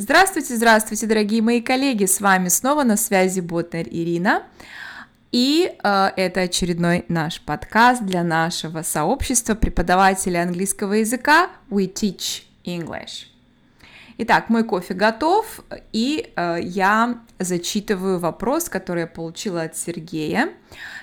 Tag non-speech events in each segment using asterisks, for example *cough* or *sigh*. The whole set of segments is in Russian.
Здравствуйте, здравствуйте, дорогие мои коллеги! С вами снова на связи Ботнер Ирина. И э, это очередной наш подкаст для нашего сообщества преподавателей английского языка We Teach English. Итак, мой кофе готов, и э, я зачитываю вопрос, который я получила от Сергея.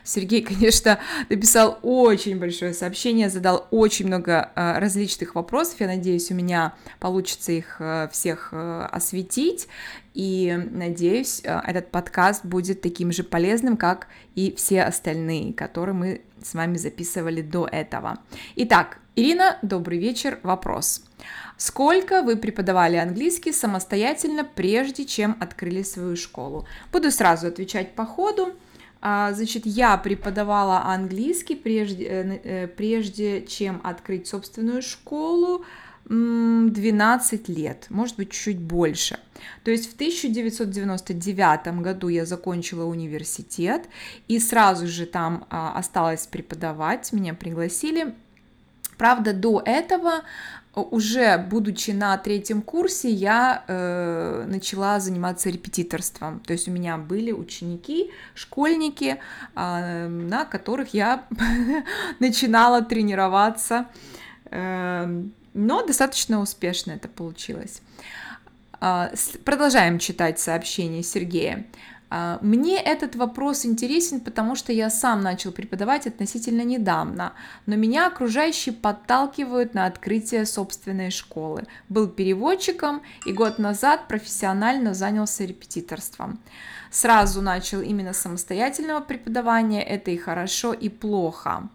Сергей, *laughs* конечно, написал очень большое сообщение, задал очень много э, различных вопросов. Я надеюсь, у меня получится их э, всех э, осветить. И надеюсь, э, этот подкаст будет таким же полезным, как и все остальные, которые мы с вами записывали до этого. Итак, Ирина, добрый вечер. Вопрос. Сколько вы преподавали английский самостоятельно, прежде чем открыли свою школу? Буду сразу отвечать по ходу. А, значит, я преподавала английский прежде, э, э, прежде чем открыть собственную школу 12 лет, может быть, чуть больше. То есть в 1999 году я закончила университет и сразу же там а, осталась преподавать, меня пригласили. Правда, до этого уже будучи на третьем курсе, я э, начала заниматься репетиторством. То есть у меня были ученики, школьники, э, на которых я *laughs* начинала тренироваться. Э, но достаточно успешно это получилось. Э, продолжаем читать сообщение Сергея. А, мне этот вопрос интересен, потому что я сам начал преподавать относительно недавно, но меня окружающие подталкивают на открытие собственной школы. Был переводчиком и год назад профессионально занялся репетиторством. Сразу начал именно самостоятельного преподавания, это и хорошо, и плохо.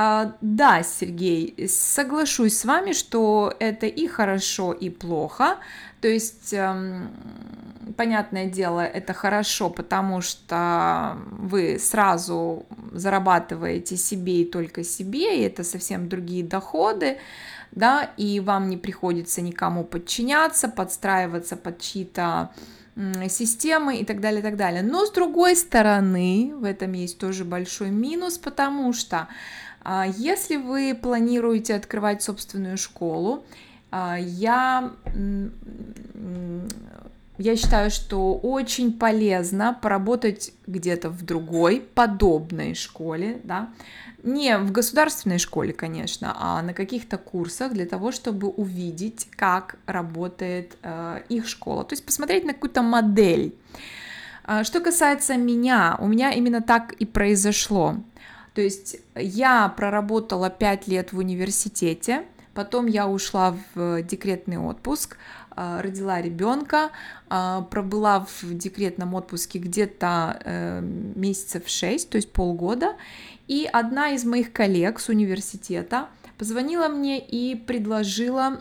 А, да, Сергей, соглашусь с вами, что это и хорошо, и плохо. То есть эм, понятное дело, это хорошо, потому что вы сразу зарабатываете себе и только себе, и это совсем другие доходы, да, и вам не приходится никому подчиняться, подстраиваться под чьи-то системы и так далее, и так далее. Но с другой стороны, в этом есть тоже большой минус, потому что если вы планируете открывать собственную школу, а, я я считаю, что очень полезно поработать где-то в другой подобной школе, да, не в государственной школе, конечно, а на каких-то курсах для того, чтобы увидеть, как работает э, их школа, то есть посмотреть на какую-то модель. А, что касается меня, у меня именно так и произошло. То есть я проработала 5 лет в университете, потом я ушла в декретный отпуск, а, родила ребенка, пробыла в декретном отпуске где-то э, месяцев 6, то есть полгода, и одна из моих коллег с университета позвонила мне и предложила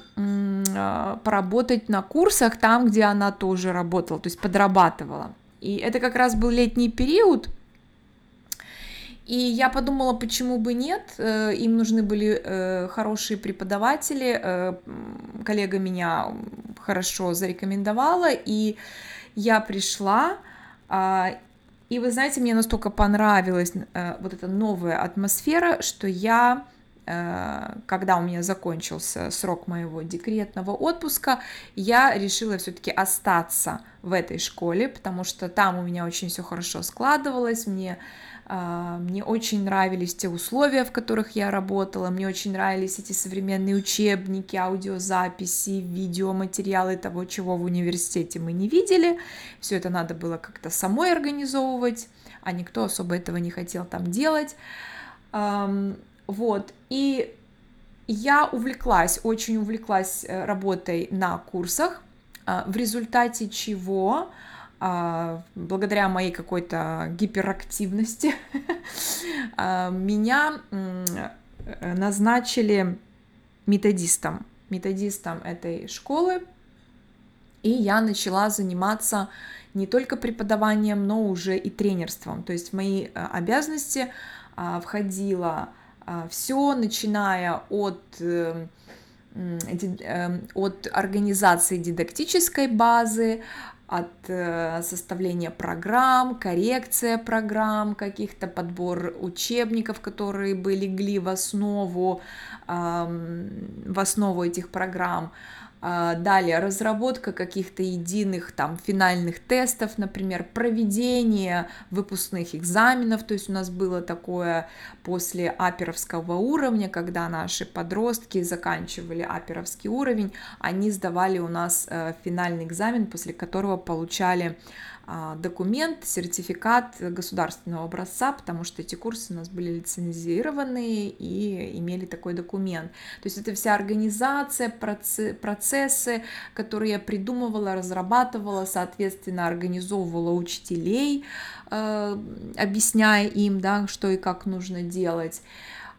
поработать на курсах там, где она тоже работала, то есть подрабатывала. И это как раз был летний период, и я подумала, почему бы нет, э, им нужны были э, хорошие преподаватели, э, коллега меня хорошо зарекомендовала, и я пришла, а, и вы знаете, мне настолько понравилась вот эта новая атмосфера, что я когда у меня закончился срок моего декретного отпуска, я решила все-таки остаться в этой школе, потому что там у меня очень все хорошо складывалось, мне мне очень нравились те условия, в которых я работала, мне очень нравились эти современные учебники, аудиозаписи, видеоматериалы того, чего в университете мы не видели. Все это надо было как-то самой организовывать, а никто особо этого не хотел там делать. Вот, и я увлеклась, очень увлеклась э, работой на курсах, а, в результате чего а, благодаря моей какой-то гиперактивности *laughs* а, меня назначили методистом, методистом этой школы, и я начала заниматься не только преподаванием, но уже и тренерством. То есть в мои а, обязанности входило все, начиная от э, э, от организации дидактической базы, от э, составления программ, коррекция программ, каких-то подбор учебников, которые бы легли в основу, в основу этих программ, а, далее, разработка каких-то единых там финальных тестов, например, проведение выпускных экзаменов, то есть у нас было такое после аперовского уровня, когда наши подростки заканчивали аперовский уровень, они сдавали у нас э, финальный экзамен, после которого получали а, документ, сертификат государственного образца, потому что эти курсы у нас были лицензированные и имели такой документ. То есть это вся организация, процессы, которые я придумывала, разрабатывала, соответственно, организовывала учителей, э, объясняя им, да, что и как нужно делать.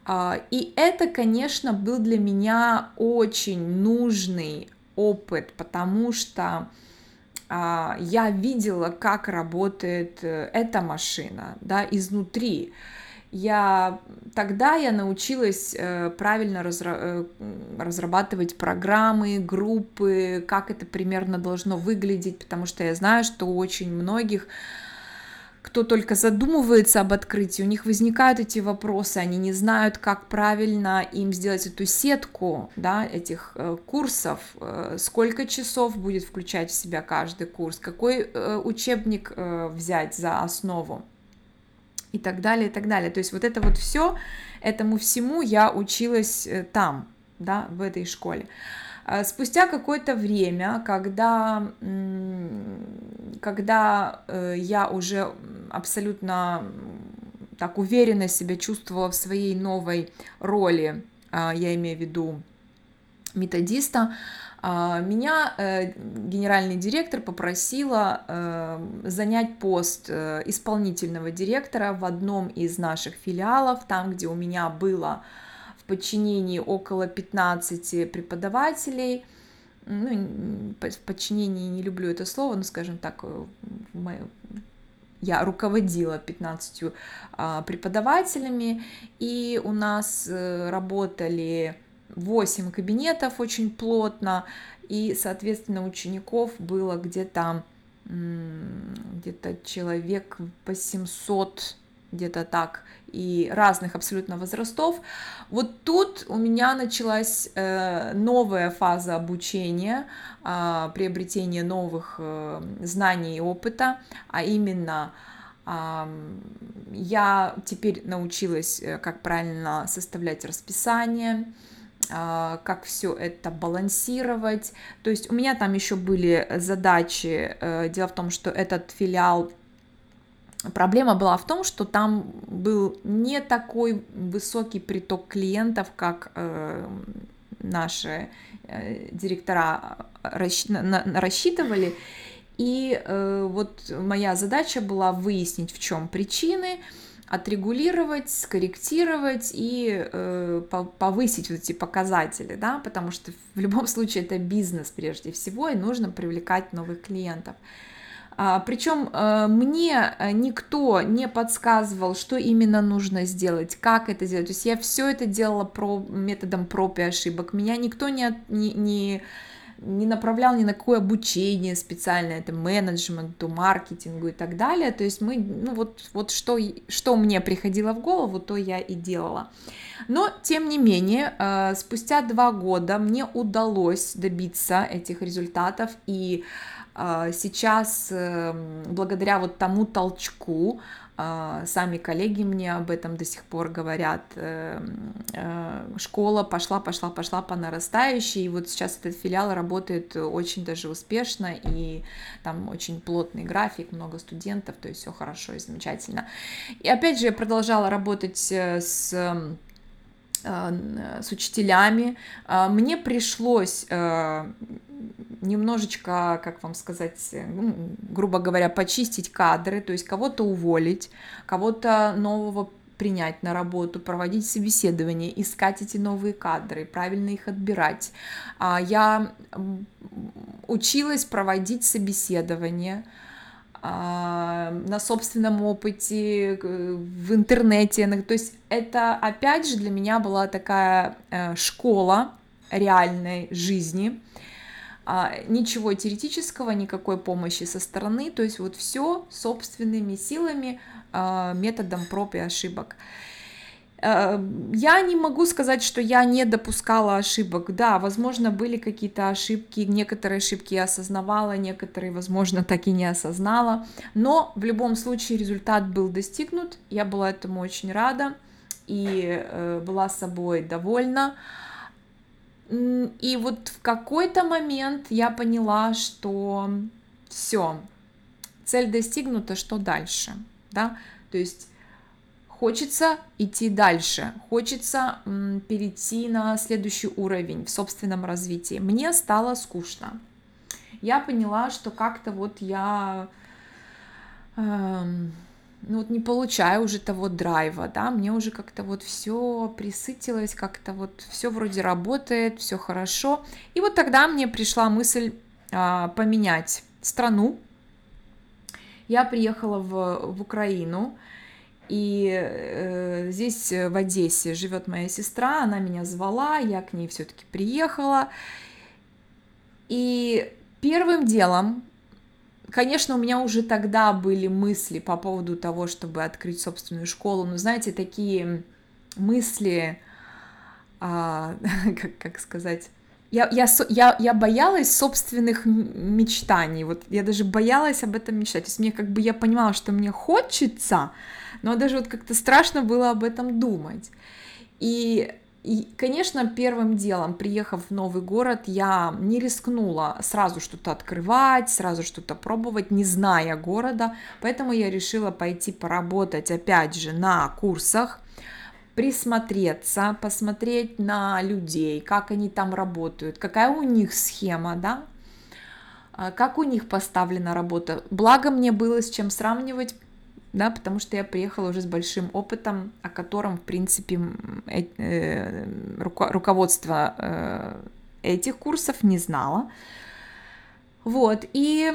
А, и это, конечно, был для меня очень нужный опыт, потому что а, я видела, как работает э, эта машина, да, изнутри. Я тогда я научилась э, правильно разра э, разрабатывать программы, группы, как это примерно должно выглядеть, потому что я знаю, что у очень многих кто только задумывается об открытии, у них возникают эти вопросы, они не знают, как правильно им сделать эту сетку да, этих э, курсов, э, сколько часов будет включать в себя каждый курс, какой э, учебник э, взять за основу и так далее, и так далее. То есть вот это вот все, этому всему я училась э, там, да, в этой школе. А спустя какое-то время, когда, когда э, я уже абсолютно так уверенно себя чувствовала в своей новой роли, а, я имею в виду методиста, а, меня э, генеральный директор попросила э, занять пост исполнительного директора в одном из наших филиалов, там, где у меня было подчинении около 15 преподавателей. Ну, в подчинении не люблю это слово, но, скажем так, э, я руководила 15 а, преподавателями, и у нас э, работали 8 кабинетов очень плотно, и, соответственно, учеников было где-то где-то человек 800 где-то так, и разных абсолютно возрастов. Вот тут у меня началась э, новая фаза обучения, э, приобретения новых э, знаний и опыта, а именно я теперь научилась, э, как правильно составлять расписание, а, как все это балансировать. То есть у меня там еще были задачи. Э, дело в том, что этот филиал Проблема была в том, что там был не такой высокий приток клиентов, как э, наши э, директора расщ... на... рассчитывали. И э, вот моя задача была выяснить, в чем причины, отрегулировать, скорректировать и э, повысить вот эти показатели, да, потому что в любом случае это бизнес прежде всего, и нужно привлекать новых клиентов. А, Причем э, мне э, никто не подсказывал, что именно нужно сделать, как это сделать. То есть я все это делала про, методом проб и ошибок. Меня никто не, не, не направлял ни на какое обучение специальное, это менеджменту, маркетингу и так далее. То есть мы, ну вот, вот что, что мне приходило в голову, то я и делала. Но, тем не менее, э, спустя два года мне удалось добиться этих результатов, и а, сейчас, эм, благодаря вот тому толчку, а, сами коллеги мне об этом до сих пор говорят, эм, э, школа пошла, пошла, пошла по нарастающей, и вот сейчас этот филиал работает очень даже успешно, и там очень плотный график, много студентов, то есть все хорошо и замечательно. И опять же, я продолжала работать э, с э, с учителями. Мне пришлось немножечко, как вам сказать, ну, грубо говоря, почистить кадры, то есть кого-то уволить, кого-то нового принять на работу, проводить собеседование, искать эти новые кадры, правильно их отбирать. А, я училась проводить собеседование а, на собственном опыте, в интернете. То есть это, опять же, для меня была такая э, школа реальной жизни, а, ничего теоретического, никакой помощи со стороны, то есть вот все собственными силами, а, методом проб и ошибок. Э, я не могу сказать, что я не допускала ошибок. Да, возможно, были какие-то ошибки, некоторые ошибки я осознавала, некоторые, возможно, так и не осознала. Но в любом случае результат был достигнут, я была этому очень рада и э, была собой довольна. И вот в какой-то момент я поняла, что все, цель достигнута, что дальше, да, то есть Хочется идти дальше, хочется м, перейти на следующий уровень в собственном развитии. Мне стало скучно. Я поняла, что как-то вот я э, ну вот не получаю уже того драйва, да, мне уже как-то вот все присытилось, как-то вот все вроде работает, все хорошо. И вот тогда мне пришла мысль э, поменять страну. Я приехала в, в Украину, и э, здесь, э, в Одессе, живет моя сестра, она меня звала, я к ней все-таки приехала. И первым делом, конечно, у меня уже тогда были мысли по поводу того, чтобы открыть собственную школу, но знаете, такие мысли, а, *laughs* как, как сказать, я, я, я, я боялась собственных мечтаний, вот я даже боялась об этом мечтать, то есть мне как бы я понимала, что мне хочется, но даже вот как-то страшно было об этом думать. И и, конечно, первым делом, приехав в новый город, я не рискнула сразу что-то открывать, сразу что-то пробовать, не зная города, поэтому я решила пойти поработать, опять же, на курсах, присмотреться, посмотреть на людей, как они там работают, какая у них схема, да, а, как у них поставлена работа. Благо мне было с чем сравнивать, да, потому что я приехала уже с большим опытом, о котором, в принципе, э, э, руководство э, этих курсов не знало. Вот, и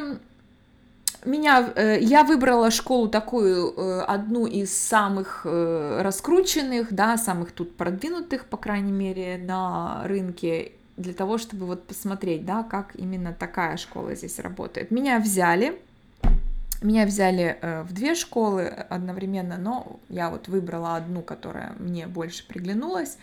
меня, э, я выбрала школу такую, э, одну из самых э, раскрученных, да, самых тут продвинутых, по крайней мере, на рынке, для того, чтобы вот посмотреть, да, как именно такая школа здесь работает. Меня взяли, меня взяли э, в две школы одновременно, но я вот выбрала одну, которая мне больше приглянулась.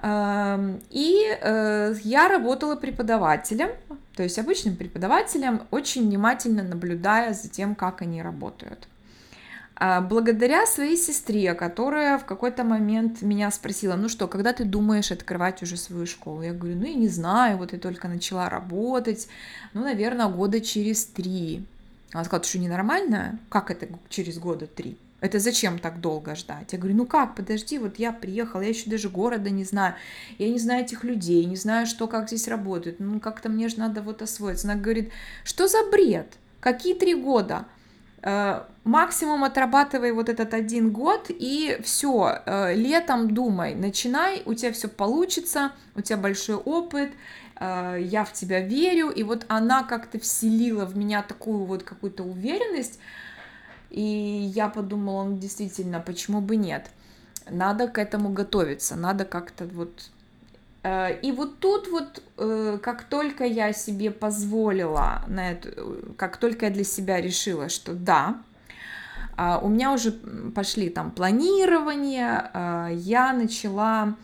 Эм, и э, я работала преподавателем, то есть обычным преподавателем, очень внимательно наблюдая за тем, как они работают. А благодаря своей сестре, которая в какой-то момент меня спросила, ну что, когда ты думаешь открывать уже свою школу? Я говорю, ну я не знаю, вот я только начала работать, ну, наверное, года через три. Она сказала, что, ненормальная? Как это через года три? Это зачем так долго ждать? Я говорю, ну как, подожди, вот я приехала, я еще даже города не знаю, я не знаю этих людей, не знаю, что, как здесь работает, ну как-то мне же надо вот освоиться. Она говорит, что за бред? Какие три года? Э, максимум отрабатывай вот этот один год и все, э, летом думай, начинай, у тебя все получится, у тебя большой опыт, я в тебя верю, и вот она как-то вселила в меня такую вот какую-то уверенность, и я подумала, ну действительно, почему бы нет? Надо к этому готовиться, надо как-то вот... Э, и вот тут вот, э, как только я себе позволила на эту, как только я для себя решила, что да, а, у меня уже пошли там планирования, а, я начала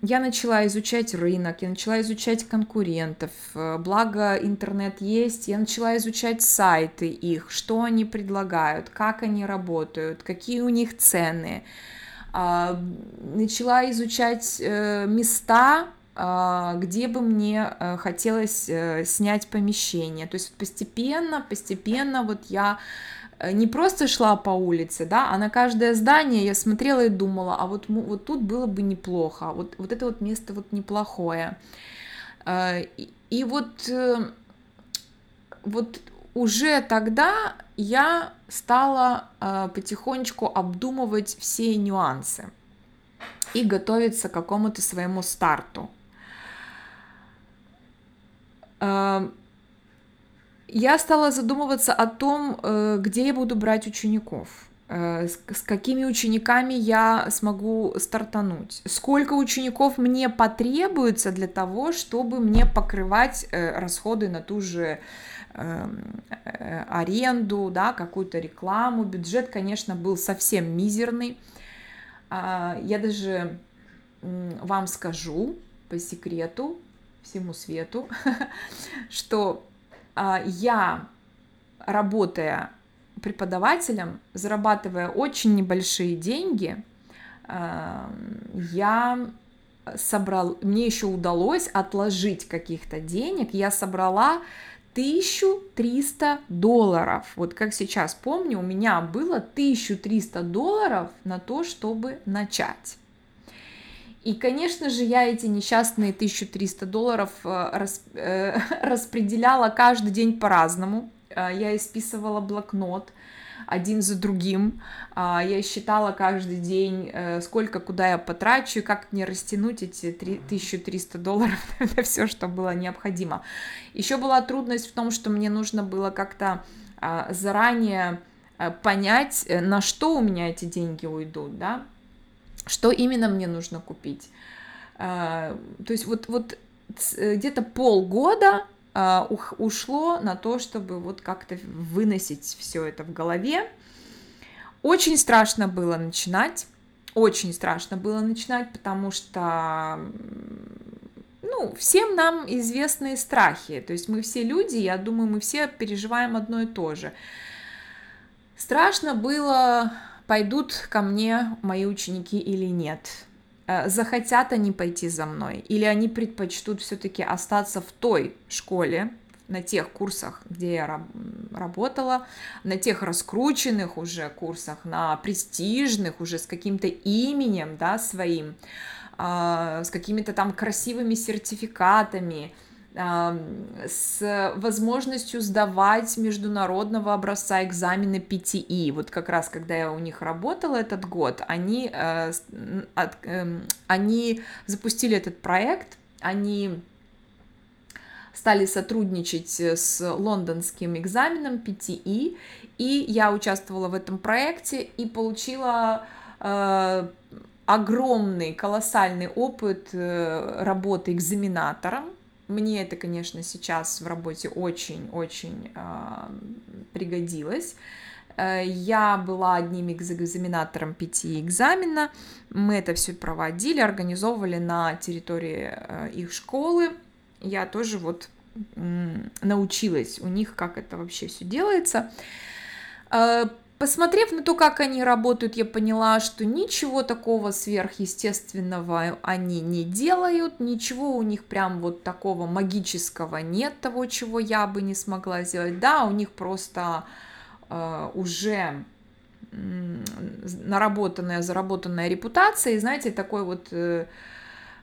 я начала изучать рынок, я начала изучать конкурентов, э, благо интернет есть, я начала изучать сайты их, что они предлагают, как они работают, какие у них цены, а, начала изучать э, места, а, где бы мне э, хотелось снять помещение. То есть постепенно, постепенно вот я не просто шла по улице, да, а на каждое здание я смотрела и думала, а вот, вот тут было бы неплохо, а вот, вот это вот место вот неплохое. Э, и, и вот, э, вот уже тогда я стала потихонечку обдумывать все нюансы и готовиться к какому-то своему старту я стала задумываться о том, э, где я буду брать учеников. Э, с какими учениками я смогу стартануть, сколько учеников мне потребуется для того, чтобы мне покрывать э, расходы на ту же эм, аренду, да, какую-то рекламу. Бюджет, конечно, был совсем мизерный. А, я даже вам скажу по секрету, всему свету, *laughs* что я, работая преподавателем, зарабатывая очень небольшие деньги, я собрал, мне еще удалось отложить каких-то денег, я собрала 1300 долларов. Вот как сейчас помню, у меня было 1300 долларов на то, чтобы начать. И, конечно же, я эти несчастные 1300 долларов э, рас, э, *laughs* распределяла каждый день по-разному. Э, я исписывала блокнот один за другим. Я считала каждый день, сколько, куда я потрачу, и как мне растянуть эти 1300 долларов *laughs* на все, что было необходимо. Еще была трудность в том, что мне нужно было как-то заранее понять, на что у меня эти деньги уйдут, да, что именно мне нужно купить. То есть вот, вот где-то полгода а, ушло на то, чтобы вот как-то выносить все это в голове. Очень страшно было начинать, очень страшно было начинать, потому что, ну, всем нам известные страхи, то есть мы все люди, я думаю, мы все переживаем одно и то же. Страшно было, пойдут ко мне мои ученики или нет. Э, захотят они пойти за мной, или они предпочтут все-таки остаться в той школе, на тех курсах, где я работала, на тех раскрученных уже курсах, на престижных уже с каким-то именем, да, своим, а, с какими-то там красивыми сертификатами, с возможностью сдавать международного образца экзамены PTE. Вот как раз, когда я у них работала этот год, они, э, эм, они запустили этот проект, они стали сотрудничать с лондонским экзаменом PTE, и я участвовала в этом проекте и получила э, огромный, колоссальный опыт э, работы экзаменатором, мне это, конечно, сейчас в работе очень-очень э, пригодилось. Э, я была одним экзаменатором пяти экзамена. Мы это все проводили, организовывали на территории э, их школы. Я тоже вот научилась у них, как это вообще все делается. Посмотрев на то, как они работают, я поняла, что ничего такого сверхъестественного они не делают, ничего у них прям вот такого магического нет, того, чего я бы не смогла сделать. Да, у них просто э, уже наработанная, заработанная репутация, и знаете, такой вот э,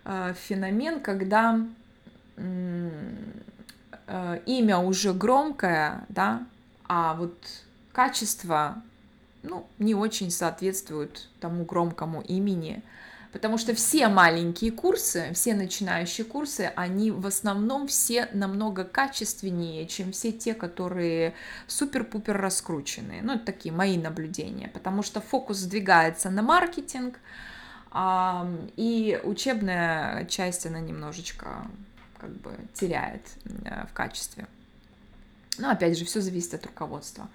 э, феномен, когда э, имя уже громкое, да, а вот качество ну, не очень соответствуют тому громкому имени, потому что все маленькие курсы, все начинающие курсы, они в основном все намного качественнее, чем все те, которые супер-пупер раскрученные. Ну, это такие мои наблюдения, потому что фокус сдвигается на маркетинг, и учебная часть, она немножечко как бы теряет э, в качестве. Но опять же, все зависит от руководства.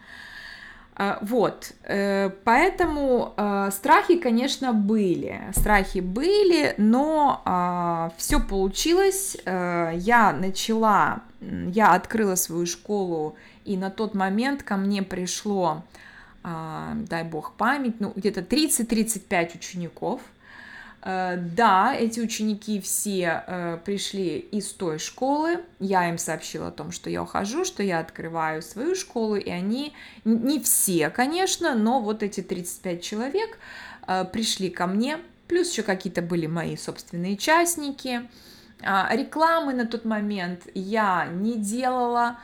А, вот, э, поэтому э, страхи, конечно, были, страхи были, но а, все получилось. Э, я начала, я открыла свою школу, и на тот момент ко мне пришло, а, дай бог память, ну где-то 30-35 учеников – да, эти ученики все э, пришли из той школы. Я им сообщила о том, что я ухожу, что я открываю свою школу, и они, не все, конечно, но вот эти 35 человек э, пришли ко мне, плюс еще какие-то были мои собственные частники. А, рекламы на тот момент я не делала,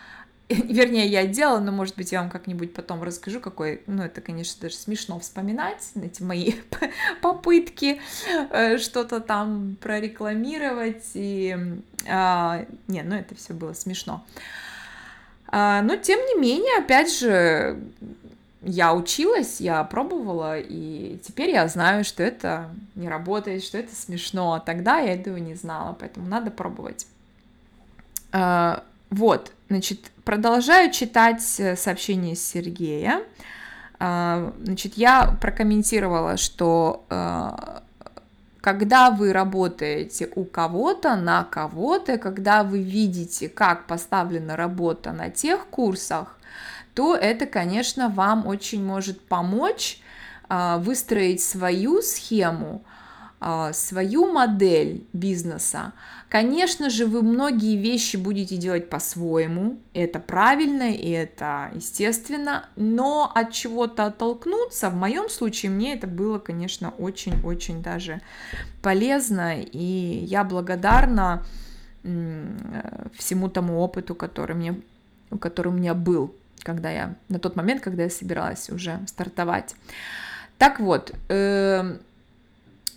*laughs* вернее, я делала, но, может быть, я вам как-нибудь потом расскажу, какой, ну, это, конечно, даже смешно вспоминать, эти мои *laughs* попытки э, что-то там прорекламировать, и, а, не, ну, это все было смешно. А, но, тем не менее, опять же, я училась, я пробовала, и теперь я знаю, что это не работает, что это смешно. А тогда я этого не знала, поэтому надо пробовать. А, вот, значит, продолжаю читать сообщение Сергея. А, значит, я прокомментировала, что а, когда вы работаете у кого-то, на кого-то, когда вы видите, как поставлена работа на тех курсах, то это, конечно, вам очень может помочь а, выстроить свою схему, свою модель бизнеса. Конечно же, вы многие вещи будете делать по-своему, это правильно и это естественно, но от чего-то оттолкнуться, в моем случае мне это было, конечно, очень-очень даже полезно, и я благодарна всему тому опыту, который, мне, который у меня был когда я на тот момент, когда я собиралась уже стартовать. Так вот, э,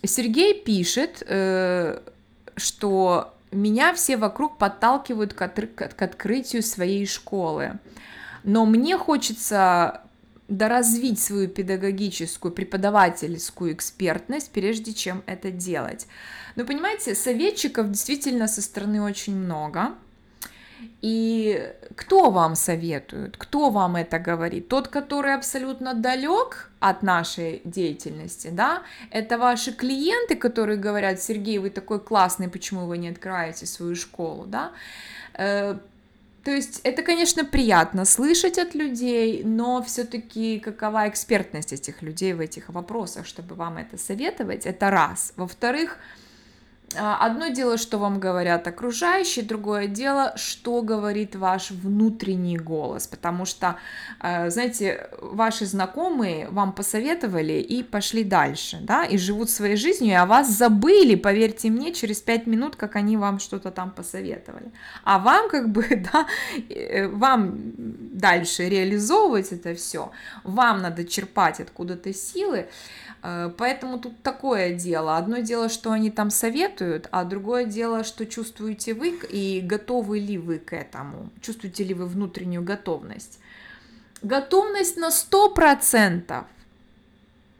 Сергей пишет, э, что меня все вокруг подталкивают к, от, к открытию своей школы, но мне хочется доразвить свою педагогическую, преподавательскую экспертность, прежде чем это делать. Но понимаете, советчиков действительно со стороны очень много, и кто вам советует, кто вам это говорит? Тот, который абсолютно далек от нашей деятельности, да? Это ваши клиенты, которые говорят, Сергей, вы такой классный, почему вы не открываете свою школу, да? Э, то есть это, конечно, приятно слышать от людей, но все-таки какова экспертность этих людей в этих вопросах, чтобы вам это советовать, это раз. Во-вторых, одно дело, что вам говорят окружающие, другое дело, что говорит ваш внутренний голос, потому что, а, знаете, ваши знакомые вам посоветовали и пошли дальше, да, и живут своей жизнью, а вас забыли, поверьте мне, через пять минут, как они вам что-то там посоветовали. А вам как бы, *laughs* да, э, вам дальше реализовывать это все, вам надо черпать откуда-то силы, Э, поэтому тут такое дело. Одно дело, что они там советуют, а другое дело, что чувствуете вы и готовы ли вы к этому. Чувствуете ли вы внутреннюю готовность. Готовность на 100%.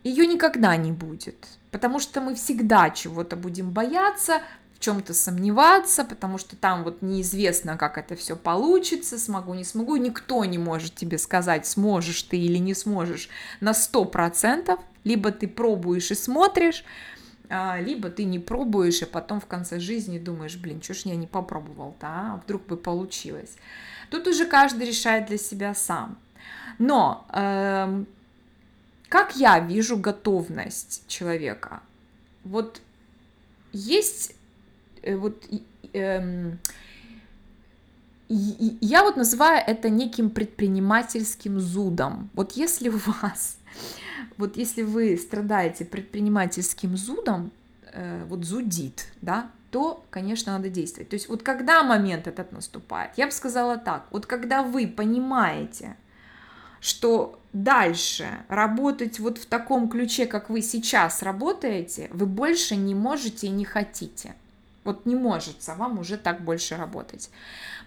Ее никогда не будет. Потому что мы всегда чего-то будем бояться, в чем-то сомневаться, потому что там вот неизвестно, как это все получится, смогу, не смогу. Никто не может тебе сказать, сможешь ты или не сможешь на 100%. Либо ты пробуешь и смотришь, а, либо ты не пробуешь, и потом в конце жизни думаешь, блин, что ж я не попробовал-то, а? вдруг бы получилось. Тут уже каждый решает для себя сам. Но э, как я вижу готовность человека? Вот есть э, вот э, я вот называю это неким предпринимательским зудом. Вот если у вас вот если вы страдаете предпринимательским зудом, э, вот зудит, да, то, конечно, надо действовать. То есть вот когда момент этот наступает, я бы сказала так, вот когда вы понимаете, что дальше работать вот в таком ключе, как вы сейчас работаете, вы больше не можете и не хотите. Вот не может вам уже так больше работать.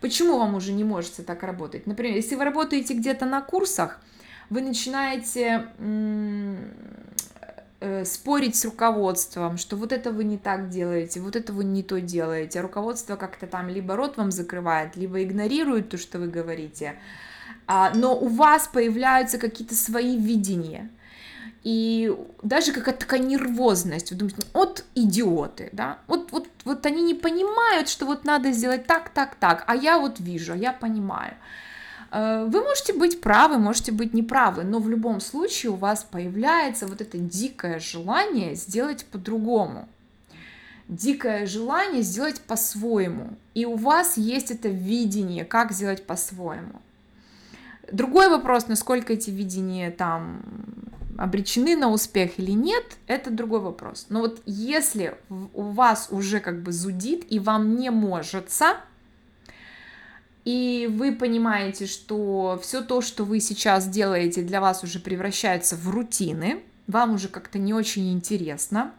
Почему вам уже не может так работать? Например, если вы работаете где-то на курсах, вы начинаете э, спорить с руководством, что вот это вы не так делаете, вот это вы не то делаете, а руководство как-то там либо рот вам закрывает, либо игнорирует то, что вы говорите, а, но у вас появляются какие-то свои видения, и даже какая-то такая нервозность, вы думаете, вот идиоты, да, вот, вот, вот они не понимают, что вот надо сделать так, так, так, а я вот вижу, а я понимаю. Э, вы можете быть правы, можете быть неправы, но в любом случае у вас появляется вот это дикое желание сделать по-другому. Дикое желание сделать по-своему. И у вас есть это видение, как сделать по-своему. Другой вопрос, насколько эти видения там обречены на успех или нет, это другой вопрос. Но вот если у вас уже как бы зудит и вам не можется, и вы понимаете, что все то, что вы сейчас делаете, для вас уже превращается в рутины, вам уже как-то не очень интересно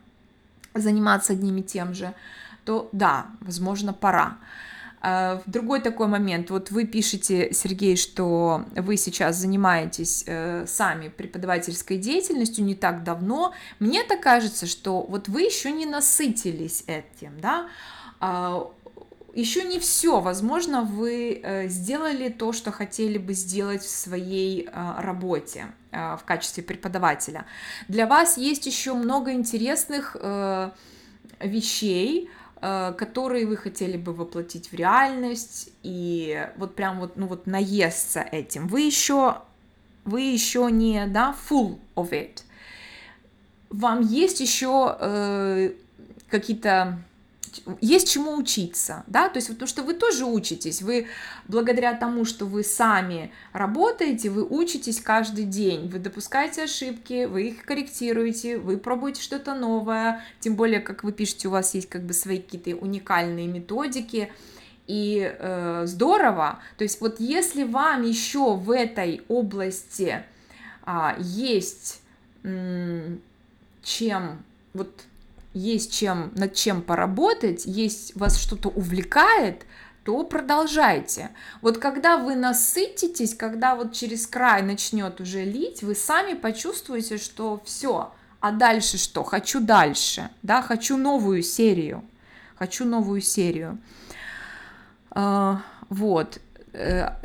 заниматься одним и тем же, то да, возможно, пора. В другой такой момент, вот вы пишете, Сергей, что вы сейчас занимаетесь э, сами преподавательской деятельностью не так давно. Мне так кажется, что вот вы еще не насытились этим, да, а, еще не все. Возможно, вы э, сделали то, что хотели бы сделать в своей э, работе э, в качестве преподавателя. Для вас есть еще много интересных вещей, которые вы хотели бы воплотить в реальность и вот прям вот ну вот наесться этим. Вы еще вы еще не да full of it. Вам есть еще э, какие-то есть чему учиться, да, то есть потому что вы тоже учитесь, вы благодаря тому, что вы сами работаете, вы учитесь каждый день, вы допускаете ошибки, вы их корректируете, вы пробуете что-то новое, тем более, как вы пишете, у вас есть как бы свои какие-то уникальные методики, и э, здорово, то есть вот если вам еще в этой области э, есть э, чем вот есть чем, над чем поработать, есть вас что-то увлекает, то продолжайте. Вот когда вы насытитесь, когда вот через край начнет уже лить, вы сами почувствуете, что все, а дальше что? Хочу дальше, да, хочу новую серию, хочу новую серию. А, вот,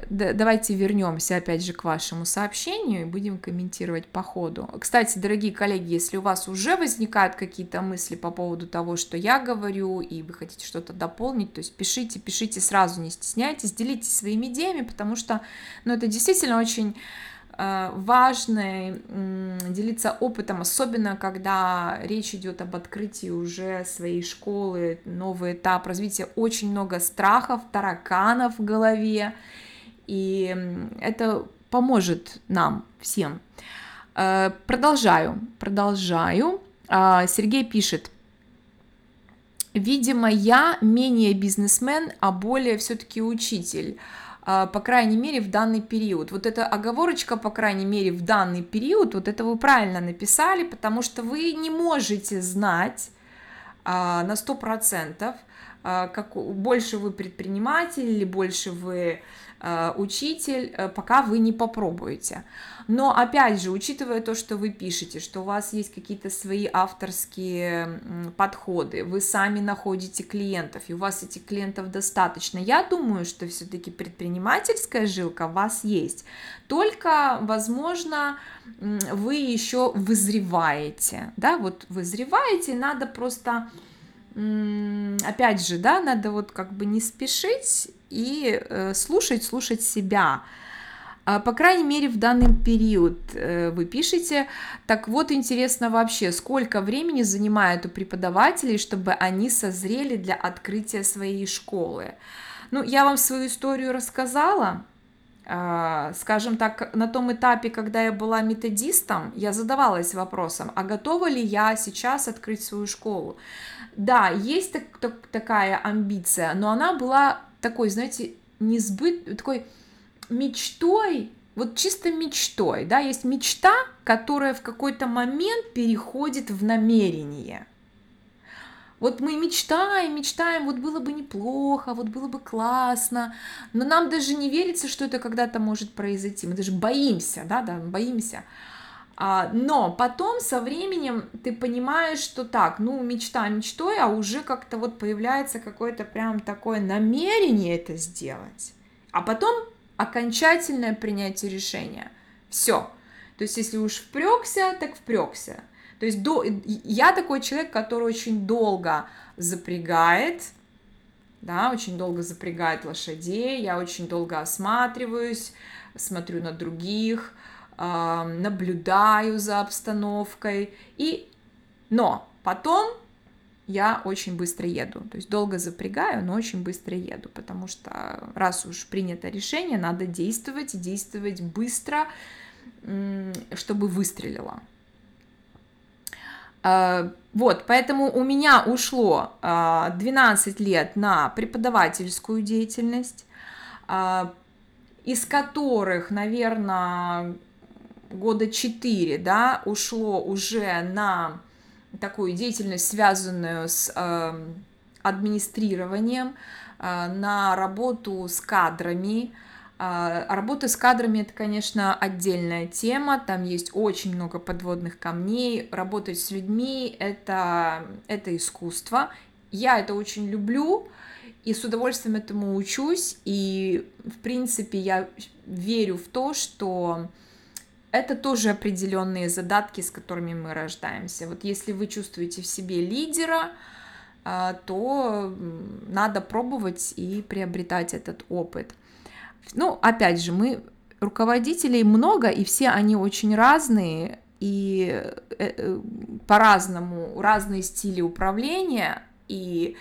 давайте вернемся опять же к вашему сообщению и будем комментировать по ходу. Кстати, дорогие коллеги, если у вас уже возникают какие-то мысли по поводу того, что я говорю, и вы хотите что-то дополнить, то есть пишите, пишите сразу, не стесняйтесь, делитесь своими идеями, потому что ну, это действительно очень Э, важно делиться опытом, особенно когда речь идет об открытии уже своей школы, новый этап развития, очень много страхов, тараканов в голове, и это поможет нам всем. Э, продолжаю, продолжаю. А, Сергей пишет, видимо, я менее бизнесмен, а более все-таки учитель. А, по крайней мере, в данный период. Вот эта оговорочка, по крайней мере, в данный период, вот это вы правильно написали, потому что вы не можете знать а, на 100%, а, как больше вы предприниматель или больше вы учитель, э, пока вы не попробуете. Но опять же, учитывая то, что вы пишете, что у вас есть какие-то свои авторские подходы, вы сами находите клиентов, и у вас этих клиентов достаточно, я думаю, что все-таки предпринимательская жилка у вас есть. Только, возможно, вы еще вызреваете, да, вот вызреваете, надо просто опять же, да, надо вот как бы не спешить и э, слушать, слушать себя. А, по крайней мере, в данный период э, вы пишете. Так вот, интересно вообще, сколько времени занимает у преподавателей, чтобы они созрели для открытия своей школы? Ну, я вам свою историю рассказала, а, скажем так, на том этапе, когда я была методистом, я задавалась вопросом, а готова ли я сейчас открыть свою школу? Да, есть так, так, такая амбиция, но она была такой, знаете, несбыт, такой мечтой, вот чисто мечтой, да, есть мечта, которая в какой-то момент переходит в намерение. Вот мы мечтаем, мечтаем, вот было бы неплохо, вот было бы классно, но нам даже не верится, что это когда-то может произойти. Мы даже боимся, да, да, боимся. А, но потом со временем ты понимаешь, что так, ну, мечта мечтой, а уже как-то вот появляется какое-то прям такое намерение это сделать. А потом окончательное принятие решения. Все. То есть, если уж впрекся, так впрекся. То есть до, я такой человек, который очень долго запрягает, да, очень долго запрягает лошадей, я очень долго осматриваюсь, смотрю на других, наблюдаю за обстановкой, и... но потом я очень быстро еду. То есть долго запрягаю, но очень быстро еду, потому что раз уж принято решение, надо действовать действовать быстро, чтобы выстрелило. А, вот, поэтому у меня ушло 12 а, лет на преподавательскую деятельность, а, из которых, наверное, года 4, да, ушло уже на такую деятельность, связанную с э, администрированием, на работу с кадрами, а, работа с кадрами это, конечно, отдельная тема, там есть очень много подводных камней. Работать с людьми это, это искусство. Я это очень люблю и с удовольствием этому учусь. И, в принципе, я верю в то, что это тоже определенные задатки, с которыми мы рождаемся. Вот если вы чувствуете в себе лидера, а, то надо пробовать и приобретать этот опыт. Ну, опять же, мы руководителей много, и все они очень разные, и э, э, по-разному, разные стили управления, и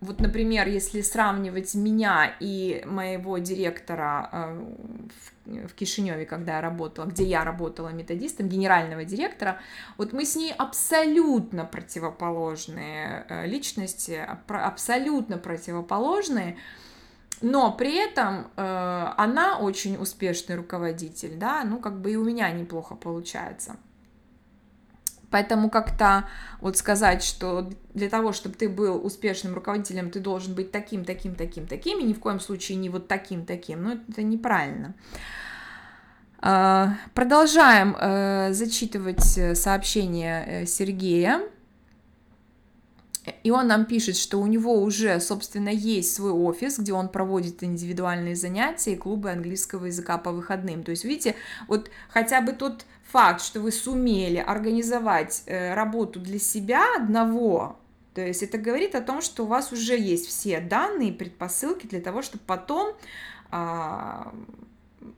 вот, например, если сравнивать меня и моего директора э, в Кишиневе, когда я работала, где я работала методистом, генерального директора, вот мы с ней абсолютно противоположные личности, абсолютно противоположные, но при этом э, она очень успешный руководитель, да, ну как бы и у меня неплохо получается. Поэтому как-то вот сказать, что для того, чтобы ты был успешным руководителем, ты должен быть таким, таким, таким, таким, и ни в коем случае не вот таким, таким, ну это неправильно. Э, продолжаем э, зачитывать сообщение э, Сергея. И он нам пишет, что у него уже, собственно, есть свой офис, где он проводит индивидуальные занятия и клубы английского языка по выходным. То есть, видите, вот хотя бы тот факт, что вы сумели организовать э, работу для себя одного, то есть это говорит о том, что у вас уже есть все данные, предпосылки для того, чтобы потом а,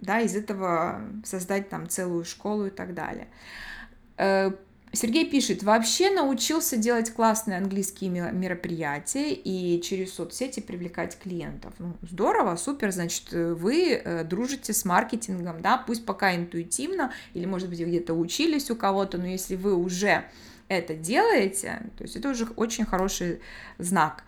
да, из этого создать там целую школу и так далее. Сергей пишет, вообще научился делать классные английские мероприятия и через соцсети привлекать клиентов. Ну, здорово, супер, значит, вы э, дружите с маркетингом, да, пусть пока интуитивно, или, может быть, где-то учились у кого-то, но если вы уже это делаете, то есть это уже очень хороший знак.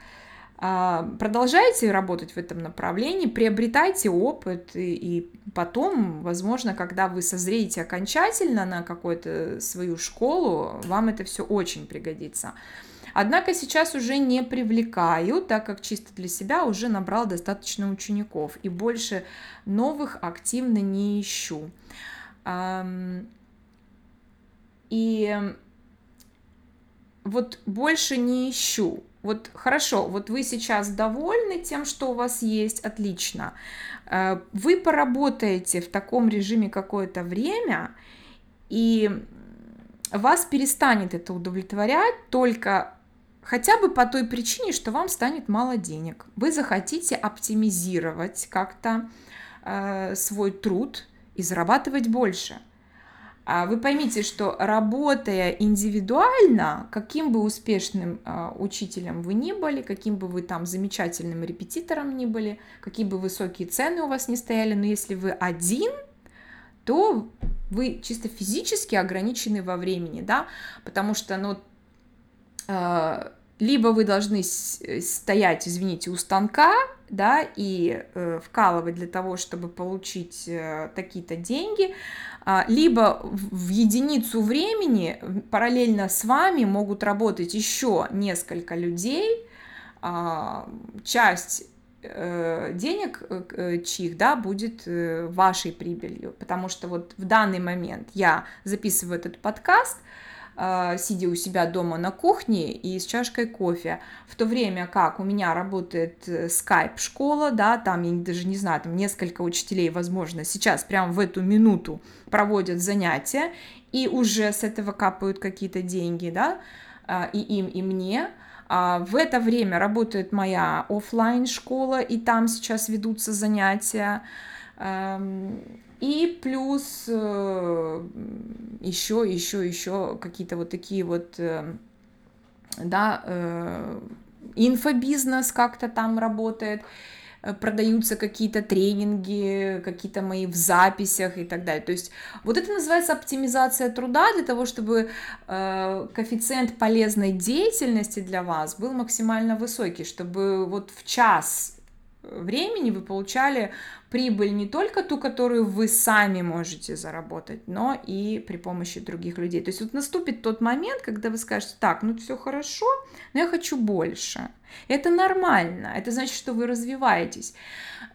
А, продолжайте работать в этом направлении, приобретайте опыт, и, и потом, возможно, когда вы созреете окончательно на какую-то свою школу, вам это все очень пригодится. Однако сейчас уже не привлекаю, так как чисто для себя уже набрал достаточно учеников и больше новых активно не ищу. И вот больше не ищу вот хорошо, вот вы сейчас довольны тем, что у вас есть, отлично. Э, вы поработаете в таком режиме какое-то время, и вас перестанет это удовлетворять только хотя бы по той причине, что вам станет мало денег. Вы захотите оптимизировать как-то э, свой труд и зарабатывать больше – вы поймите, что работая индивидуально, каким бы успешным а, учителем вы ни были, каким бы вы там замечательным репетитором ни были, какие бы высокие цены у вас не стояли, но если вы один, то вы чисто физически ограничены во времени, да, потому что, ну, а, либо вы должны стоять, извините, у станка, да, и э, вкалывать для того, чтобы получить э, такие-то деньги, э, либо в, в единицу времени параллельно с вами могут работать еще несколько людей, э, часть э, денег э, чьих, да, будет э, вашей прибылью, потому что вот в данный момент я записываю этот подкаст, а, сидя у себя дома на кухне и с чашкой кофе, в то время как у меня работает э, да, там, я даже не знаю, там несколько учителей, возможно, сейчас прямо в эту минуту проводят занятия, и уже с этого капают какие-то деньги, да, а, и им, и мне, а, в это время работает моя офлайн школа, и там сейчас ведутся занятия. И плюс еще, еще, еще какие-то вот такие вот, э, да, э, инфобизнес как-то там работает э, продаются какие-то тренинги, какие-то мои в записях и так далее. То есть вот это называется оптимизация труда для того, чтобы э, коэффициент полезной деятельности для вас был максимально высокий, чтобы вот в час времени вы получали прибыль не только ту, которую вы сами можете заработать, но и при помощи других людей. То есть вот наступит тот момент, когда вы скажете, так, ну все хорошо, но я хочу больше. Это нормально, это значит, что вы развиваетесь.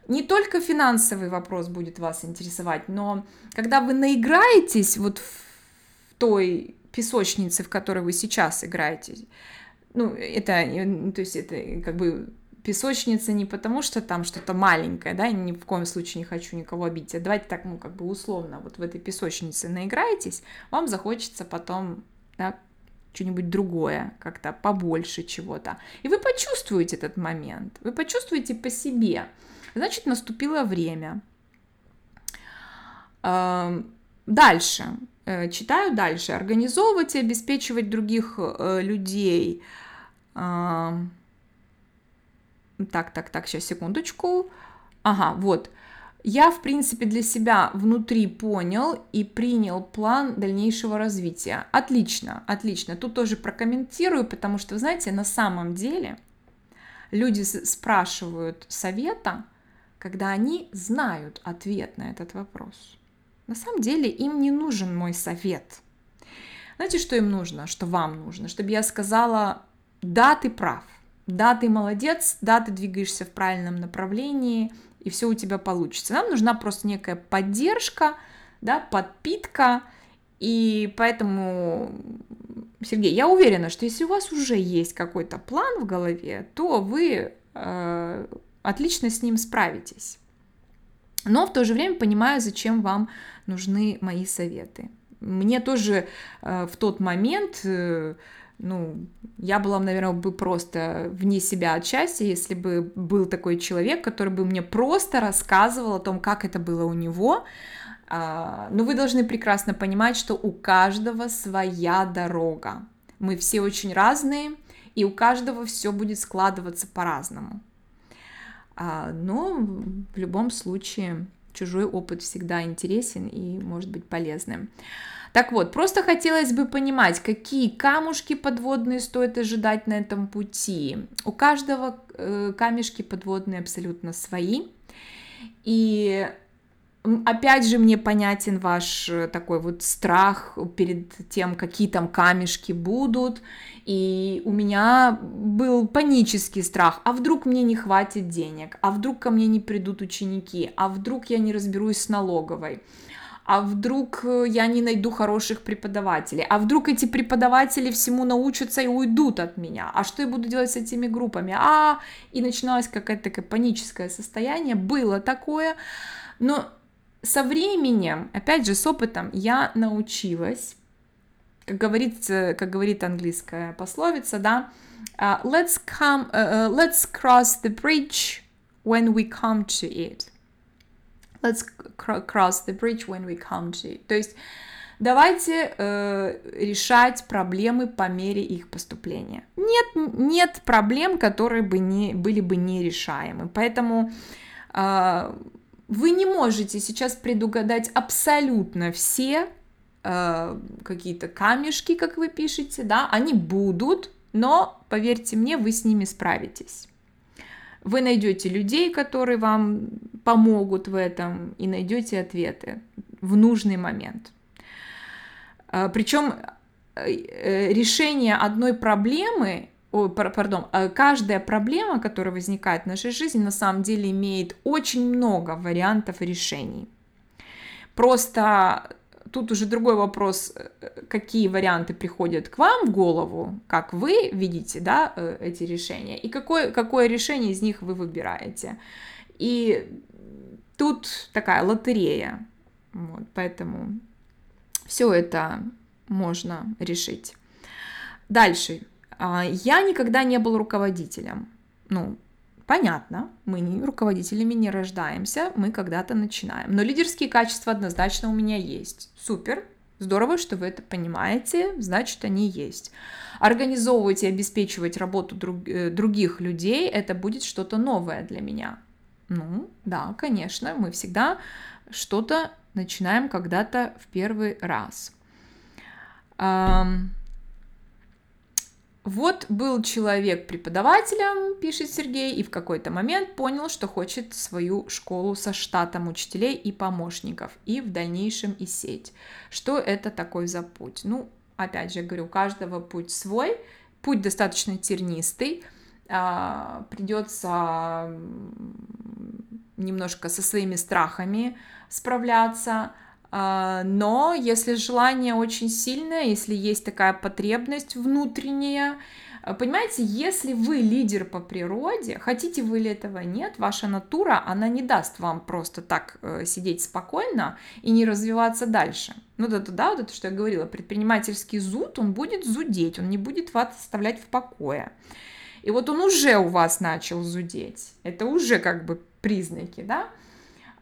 Не только финансовый вопрос будет вас интересовать, но когда вы наиграетесь вот в той песочнице, в которой вы сейчас играете, ну, это, то есть это как бы песочница не потому, что там что-то маленькое, да, ни в коем случае не хочу никого обидеть, а давайте так, ну, как бы условно, вот в этой песочнице наиграетесь, вам захочется потом, да, что-нибудь другое, как-то побольше чего-то. И вы почувствуете этот момент, вы почувствуете по себе. Значит, наступило время. Дальше. Э, читаю дальше. Организовывать и обеспечивать других э, людей так, так, так, сейчас, секундочку. Ага, вот. Я, в принципе, для себя внутри понял и принял план дальнейшего развития. Отлично, отлично. Тут тоже прокомментирую, потому что, знаете, на самом деле люди спрашивают совета, когда они знают ответ на этот вопрос. На самом деле им не нужен мой совет. Знаете, что им нужно, что вам нужно? Чтобы я сказала, да, ты прав, да, ты молодец, да, ты двигаешься в правильном направлении, и все у тебя получится. Нам нужна просто некая поддержка, да, подпитка, и поэтому, Сергей, я уверена, что если у вас уже есть какой-то план в голове, то вы э, отлично с ним справитесь. Но в то же время понимаю, зачем вам нужны мои советы. Мне тоже э, в тот момент э, ну, я была, наверное, бы просто вне себя от счастья, если бы был такой человек, который бы мне просто рассказывал о том, как это было у него. А, но вы должны прекрасно понимать, что у каждого своя дорога. Мы все очень разные, и у каждого все будет складываться по-разному. А, но в любом случае чужой опыт всегда интересен и может быть полезным. Так вот, просто хотелось бы понимать, какие камушки подводные стоит ожидать на этом пути. У каждого э, камешки подводные абсолютно свои. И опять же мне понятен ваш э, такой вот страх перед тем, какие там камешки будут. И у меня был панический страх, а вдруг мне не хватит денег, а вдруг ко мне не придут ученики, а вдруг я не разберусь с налоговой а вдруг э, я не найду хороших преподавателей, а вдруг эти преподаватели всему научатся и уйдут от меня, а что я буду делать с этими группами, а, и начиналось какое-то такое паническое состояние, было такое, но со временем, опять же, с опытом я научилась, как говорится, как говорит английская пословица, да, uh, let's come, uh, let's cross the bridge when we come to it. Let's cross the bridge when we come to. То есть давайте э, решать проблемы по мере их поступления. Нет, нет проблем, которые бы не, были бы нерешаемы. Поэтому э, вы не можете сейчас предугадать абсолютно все э, какие-то камешки, как вы пишете, да, они будут, но, поверьте мне, вы с ними справитесь. Вы найдете людей, которые вам помогут в этом, и найдете ответы в нужный момент. А, Причем э, э, решение одной проблемы, о, пардон, э, каждая проблема, которая возникает в нашей жизни, на самом деле имеет очень много вариантов решений. Просто тут уже другой вопрос, э, какие варианты приходят к вам в голову, как вы видите, да, э, эти решения, и какое, какое решение из них вы выбираете. И тут такая лотерея, вот, поэтому все это можно решить. Дальше. А, я никогда не был руководителем. Ну, Понятно, мы не руководителями не рождаемся, мы когда-то начинаем. Но лидерские качества однозначно у меня есть. Супер, здорово, что вы это понимаете, значит, они есть. Организовывать и обеспечивать работу друг, э, других людей, это будет что-то новое для меня. Ну, да, конечно, мы всегда что-то начинаем когда-то в первый раз. Вот был человек преподавателем, пишет Сергей, и в какой-то момент понял, что хочет свою школу со штатом учителей и помощников, и в дальнейшем и сеть. Что это такой за путь? Ну, опять же, говорю, у каждого путь свой, путь достаточно тернистый, а, придется немножко со своими страхами справляться, но если желание очень сильное, если есть такая потребность внутренняя, а, понимаете, если вы лидер по природе, хотите вы ли этого нет, ваша натура, она не даст вам просто так э, сидеть спокойно и не развиваться дальше. Ну да, да, вот это, что я говорила, предпринимательский зуд, он будет зудеть, он не будет вас оставлять в покое. И вот он уже у вас начал зудеть. Это уже как бы признаки, да?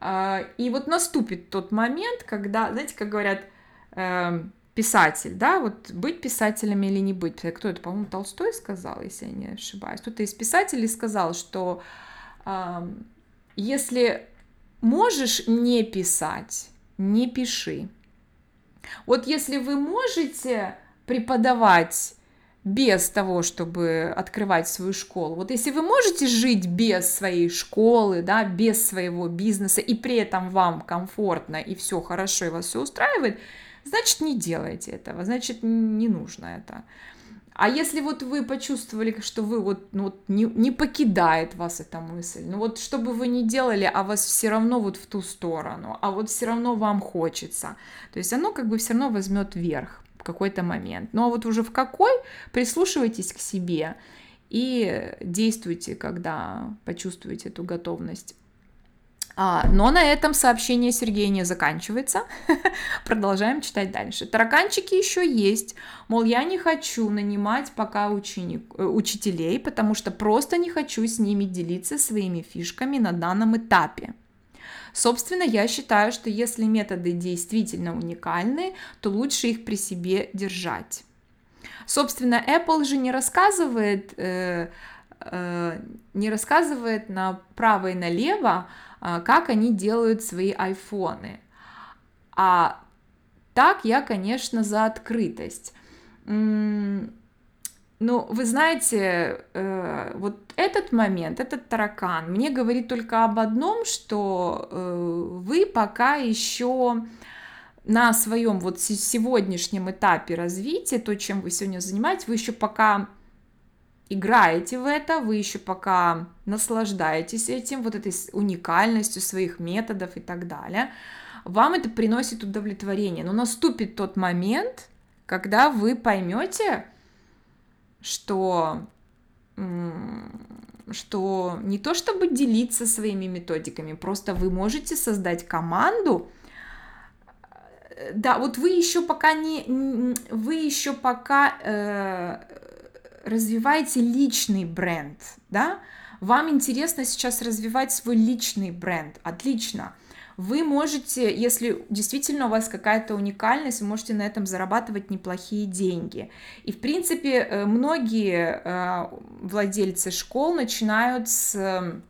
А, и вот наступит тот момент, когда, знаете, как говорят, эм, писатель, да, вот быть писателем или не быть. Кто это, по-моему, Толстой сказал, если я не ошибаюсь. Кто-то из писателей сказал, что если можешь не писать, не пиши. Вот если вы можете преподавать без того, чтобы открывать свою школу. Вот если вы можете жить без своей школы, да, без своего бизнеса, и при этом вам комфортно и все хорошо, и вас все устраивает, значит, не делайте этого, значит, не нужно это. А если вот вы почувствовали, что вы вот, ну, вот не, не покидает вас эта мысль, ну вот что бы вы ни делали, а вас все равно вот в ту сторону, а вот все равно вам хочется, то есть оно как бы все равно возьмет верх какой-то момент. Ну а вот уже в какой, прислушивайтесь к себе и действуйте, когда почувствуете эту готовность. А, но на этом сообщение Сергея не заканчивается. *laughs* Продолжаем читать дальше. Тараканчики еще есть. Мол, я не хочу нанимать пока ученик, э, учителей, потому что просто не хочу с ними делиться своими фишками на данном этапе. Собственно, я считаю, что если методы действительно уникальны, то лучше их при себе держать. Собственно, Apple же не рассказывает, э, э, не рассказывает направо и налево, э, как они делают свои айфоны. А так я, конечно, за открытость. Ну, вы знаете, э, вот этот момент, этот таракан, мне говорит только об одном, что э, вы пока еще на своем вот сегодняшнем этапе развития, то, чем вы сегодня занимаетесь, вы еще пока играете в это, вы еще пока наслаждаетесь этим, вот этой уникальностью своих методов и так далее. Вам это приносит удовлетворение. Но наступит тот момент, когда вы поймете, что что не то чтобы делиться своими методиками, просто вы можете создать команду. Да, вот вы еще пока не, вы еще пока э, развиваете личный бренд, да? Вам интересно сейчас развивать свой личный бренд, отлично вы можете, если действительно у вас какая-то уникальность, вы можете на этом зарабатывать неплохие деньги. И, в принципе, э, многие э, владельцы школ начинают с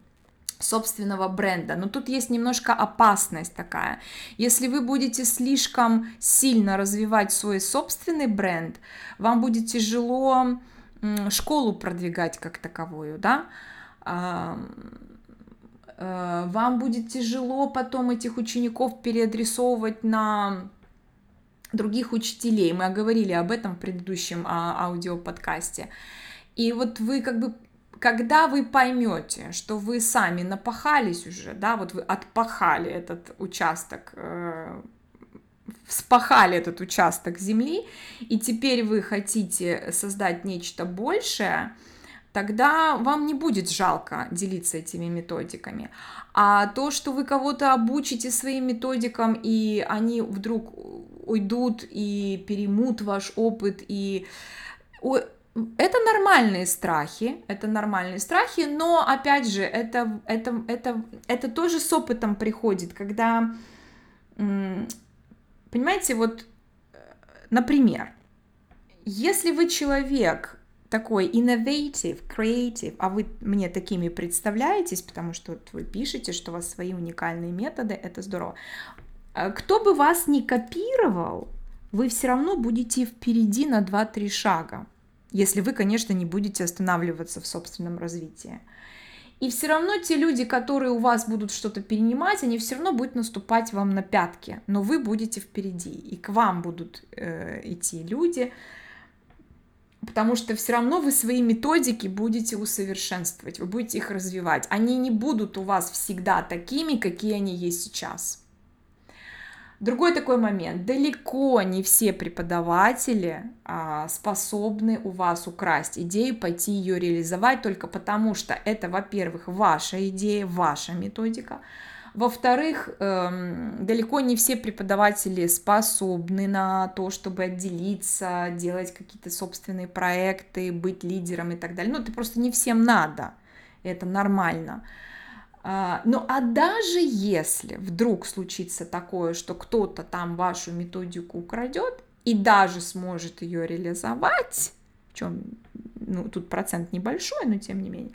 собственного бренда. Но тут есть немножко опасность такая. Если вы будете слишком сильно развивать свой собственный бренд, вам будет тяжело школу продвигать как таковую, да, Э, вам будет тяжело потом этих учеников переадресовывать на других учителей. Мы говорили об этом в предыдущем а, аудиоподкасте. И вот вы как бы когда вы поймете, что вы сами напахались уже, да, вот вы отпахали этот участок, э, вспахали этот участок земли, и теперь вы хотите создать нечто большее, тогда вам не будет жалко делиться этими методиками. А то, что вы кого-то обучите своим методикам, и они вдруг уйдут и переймут ваш опыт, и это нормальные страхи, это нормальные страхи, но опять же, это, это, это, это тоже с опытом приходит, когда, понимаете, вот, например, если вы человек, такой innovative, creative, а вы мне такими представляетесь, потому что вот вы пишете, что у вас свои уникальные методы, это здорово. А кто бы вас не копировал, вы все равно будете впереди на 2-3 шага. если вы, конечно, не будете останавливаться в собственном развитии. И все равно те люди, которые у вас будут что-то перенимать, они все равно будут наступать вам на пятки, но вы будете впереди, и к вам будут э, идти люди, потому что все равно вы свои методики будете усовершенствовать, вы будете их развивать. Они не будут у вас всегда такими, какие они есть сейчас. Другой такой момент. Далеко не все преподаватели а, способны у вас украсть идею, пойти ее реализовать только потому, что это, во-первых, ваша идея, ваша методика. Во-вторых, эм, далеко не все преподаватели способны на то, чтобы отделиться, делать какие-то собственные проекты, быть лидером и так далее. Ну, это просто не всем надо. Это нормально. А, ну а даже если вдруг случится такое, что кто-то там вашу методику украдет и даже сможет ее реализовать, в чем ну, тут процент небольшой, но тем не менее,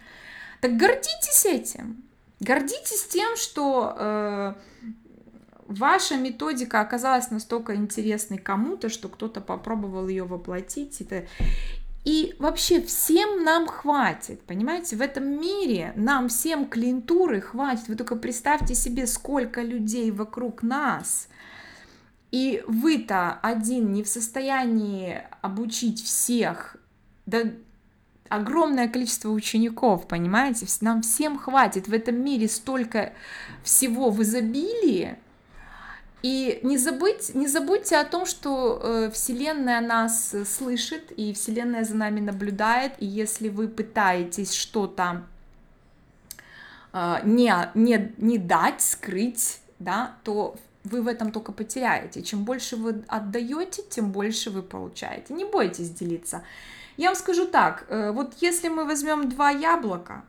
так гордитесь этим. Гордитесь тем, что э, ваша методика оказалась настолько интересной кому-то, что кто-то попробовал ее воплотить. Это, и вообще всем нам хватит, понимаете, в этом мире нам всем клиентуры хватит. Вы только представьте себе, сколько людей вокруг нас. И вы-то один не в состоянии обучить всех, да огромное количество учеников, понимаете, нам всем хватит. В этом мире столько всего в изобилии, и не, забыть, не забудьте о том, что э, Вселенная нас слышит, и Вселенная за нами наблюдает, и если вы пытаетесь что-то э, не, не, не дать, скрыть, да, то вы в этом только потеряете. Чем больше вы отдаете, тем больше вы получаете. Не бойтесь делиться. Я вам скажу так, э, вот если мы возьмем два яблока,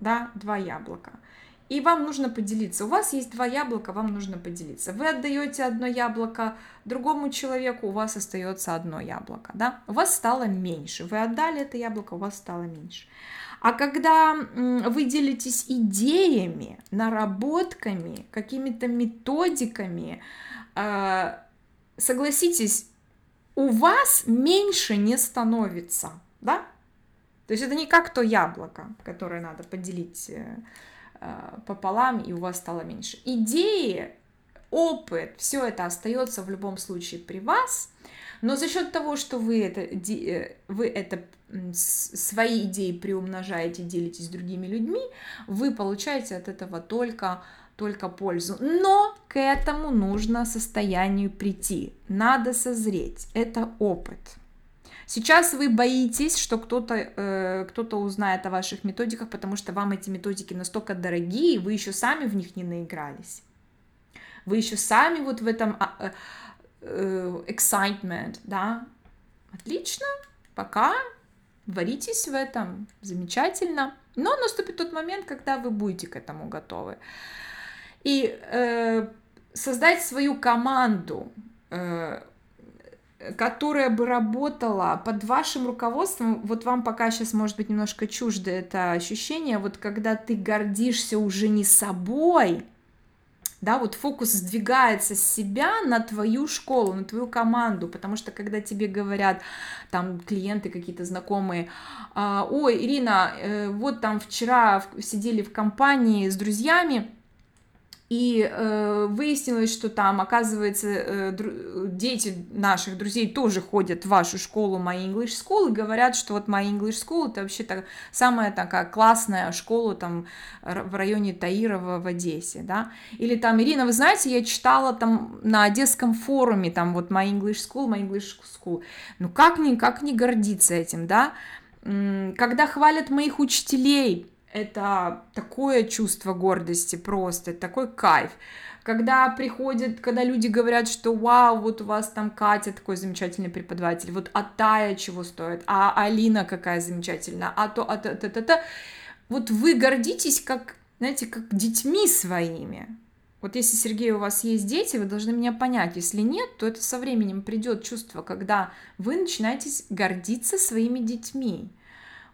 да, два яблока – и вам нужно поделиться. У вас есть два яблока, вам нужно поделиться. Вы отдаете одно яблоко другому человеку, у вас остается одно яблоко, да? У вас стало меньше. Вы отдали это яблоко, у вас стало меньше. А когда вы делитесь идеями, наработками, какими-то методиками, а, согласитесь, у вас меньше не становится, да? То есть это не как то яблоко, которое надо поделить э, Э, пополам, и у вас стало меньше. Идеи, опыт, все это остается в любом случае при вас, но за счет того, что вы это, э, вы это свои идеи приумножаете, делитесь с другими людьми, вы получаете от этого только только пользу. Но к этому нужно состоянию прийти. Надо созреть. Это опыт. Сейчас вы боитесь, что кто-то э, кто узнает о ваших методиках, потому что вам эти методики настолько дорогие, вы еще сами в них не наигрались. Вы еще сами вот в этом а, э, э, excitement, да? Отлично, пока варитесь в этом, замечательно. Но наступит тот момент, когда вы будете к этому готовы. И э, создать свою команду, э, которая бы работала под вашим руководством, вот вам пока сейчас может быть немножко чуждо это ощущение, вот когда ты гордишься уже не собой, да, вот фокус сдвигается с себя на твою школу, на твою команду, потому что когда тебе говорят там клиенты какие-то знакомые, «А, ой, Ирина, э, вот там вчера сидели в компании с друзьями, и э, выяснилось, что там, оказывается, э, дети наших друзей тоже ходят в вашу школу My English School и говорят, что вот My English School это вообще так, самая такая классная школа там в районе Таирова в Одессе, да. Или там, Ирина, вы знаете, я читала там на одесском форуме, там вот My English School, My English School. Ну как не, как не гордиться этим, да? Когда хвалят моих учителей, это такое чувство гордости просто, такой кайф. Когда приходят, когда люди говорят, что вау, вот у вас там Катя такой замечательный преподаватель, вот а Тая чего стоит, а Алина какая замечательная, а то, а то, то, то, то. Вот вы гордитесь как, знаете, как детьми своими. Вот если, Сергей, у вас есть дети, вы должны меня понять. Если нет, то это со временем придет чувство, когда вы начинаете гордиться своими детьми.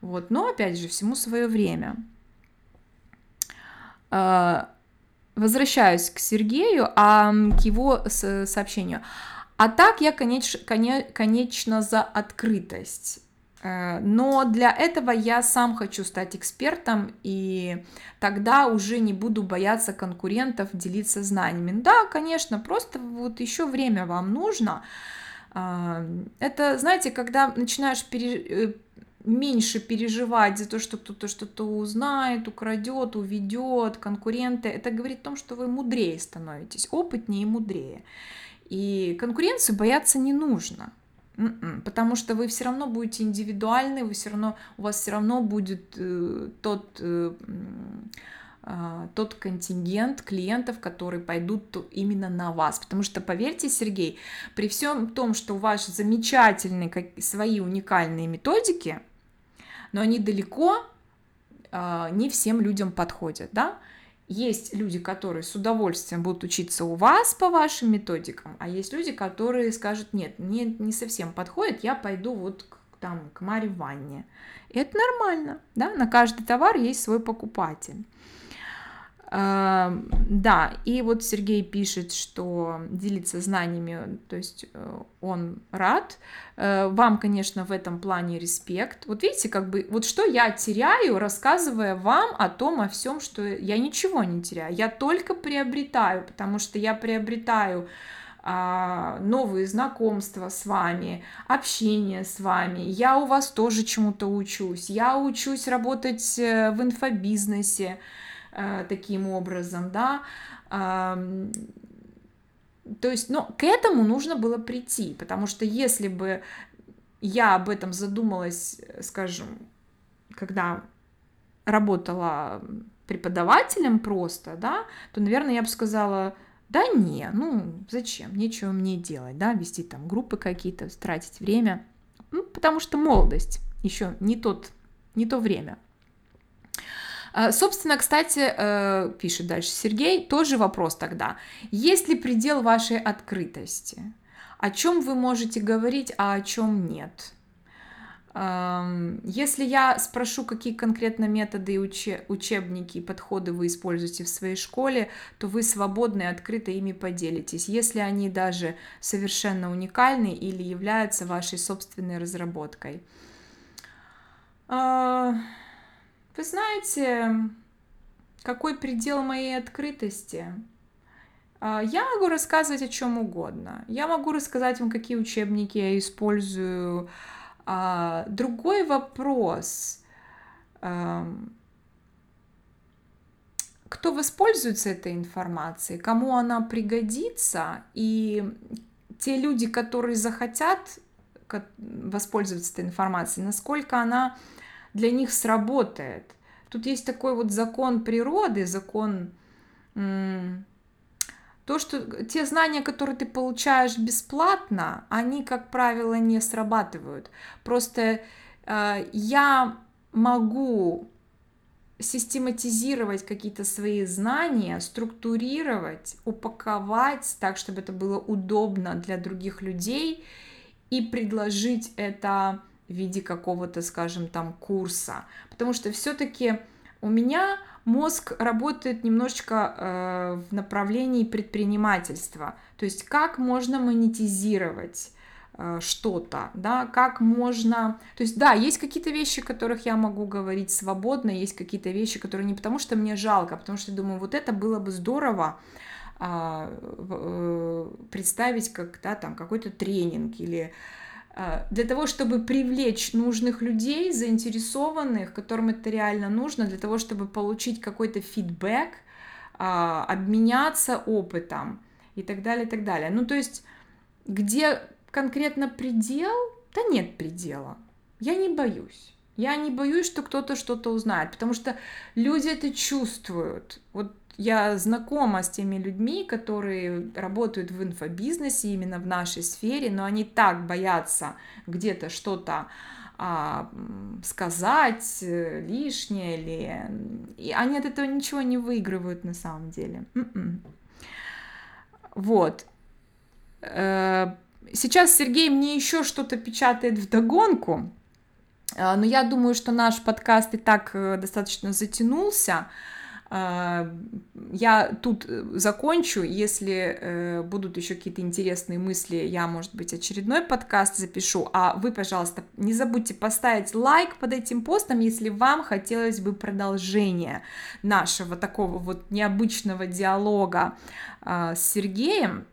Вот. Но, опять же, всему свое время. А, возвращаюсь к Сергею, а к его сообщению. А так я, конечно, конечно за открытость. Э, но для этого я сам хочу стать экспертом, и тогда уже не буду бояться конкурентов делиться знаниями. Да, конечно, просто вот еще время вам нужно. А, это, знаете, когда начинаешь пере... Меньше переживать за то, что кто-то что-то узнает, украдет, уведет, конкуренты, это говорит о том, что вы мудрее становитесь, опытнее и мудрее. И конкуренцию бояться не нужно. М-м, потому что вы все равно будете индивидуальны, вы все равно, у вас все равно будет э, тот, э, э, тот контингент клиентов, которые пойдут именно на вас. Потому что, поверьте, Сергей, при всем том, что у вас замечательные свои уникальные методики, но они далеко э, не всем людям подходят, да, есть люди, которые с удовольствием будут учиться у вас по вашим методикам, а есть люди, которые скажут, нет, мне не совсем подходит, я пойду вот к, там, к Маре Ванне. И это нормально, да, на каждый товар есть свой покупатель. Да, и вот Сергей пишет, что делится знаниями, то есть э, он рад. Э, вам, конечно, в этом плане респект. Вот видите, как бы, вот что я теряю, рассказывая вам о том, о всем, что я ничего не теряю. Я только приобретаю, потому что я приобретаю а, новые знакомства с вами, общение с вами. Я у вас тоже чему-то учусь. Я учусь работать э, в инфобизнесе. Э, таким образом, да. Э, то есть, но к этому нужно было прийти, потому что если бы я об этом задумалась, скажем, когда работала преподавателем просто, да, то, наверное, я бы сказала, да не, ну зачем, нечего мне делать, да, вести там группы какие-то, тратить время, ну, потому что молодость, еще не тот, не то время. А, собственно, кстати, э, пишет дальше Сергей, тоже вопрос тогда. Есть ли предел вашей открытости? О чем вы можете говорить, а о чем нет? Если я спрошу, какие конкретно методы, учебники и подходы вы используете в своей школе, то вы свободны и открыто ими поделитесь, если они даже совершенно уникальны или являются вашей собственной разработкой. Вы знаете, какой предел моей открытости? А, я могу рассказывать о чем угодно. Я могу рассказать вам, какие учебники я использую. А, другой вопрос. Кто воспользуется этой информацией, кому она пригодится, и те люди, которые захотят воспользоваться этой информацией, насколько она для них сработает. Тут есть такой вот закон природы, закон... То, что те знания, которые ты получаешь бесплатно, они, как правило, не срабатывают. Просто э, я могу систематизировать какие-то свои знания, структурировать, упаковать так, чтобы это было удобно для других людей и предложить это в виде какого-то, скажем, там курса, потому что все-таки у меня мозг работает немножечко э, в направлении предпринимательства, то есть как можно монетизировать э, что-то, да, как можно, то есть да, есть какие-то вещи, о которых я могу говорить свободно, есть какие-то вещи, которые не потому что мне жалко, а потому что думаю, вот это было бы здорово а, э, представить как, да, там какой-то тренинг или для того, чтобы привлечь нужных людей, заинтересованных, которым это реально нужно, для того, чтобы получить какой-то фидбэк, а, обменяться опытом и так далее, и так далее. Ну, то есть, где конкретно предел? Да нет предела. Я не боюсь. Я не боюсь, что кто-то что-то узнает, потому что люди это чувствуют. Вот я знакома с теми людьми, которые работают в инфобизнесе именно в нашей сфере, но они так боятся где-то что-то а, сказать э, лишнее или и они от этого ничего не выигрывают на самом деле. М-м. Вот. Э, сейчас Сергей мне еще что-то печатает в догонку, э, но я думаю, что наш подкаст и так достаточно затянулся. А, я тут э, закончу. Если э, будут еще какие-то интересные мысли, я, может быть, очередной подкаст запишу. А вы, пожалуйста, не забудьте поставить лайк под этим постом, если вам хотелось бы продолжения нашего такого вот необычного диалога а, с Сергеем.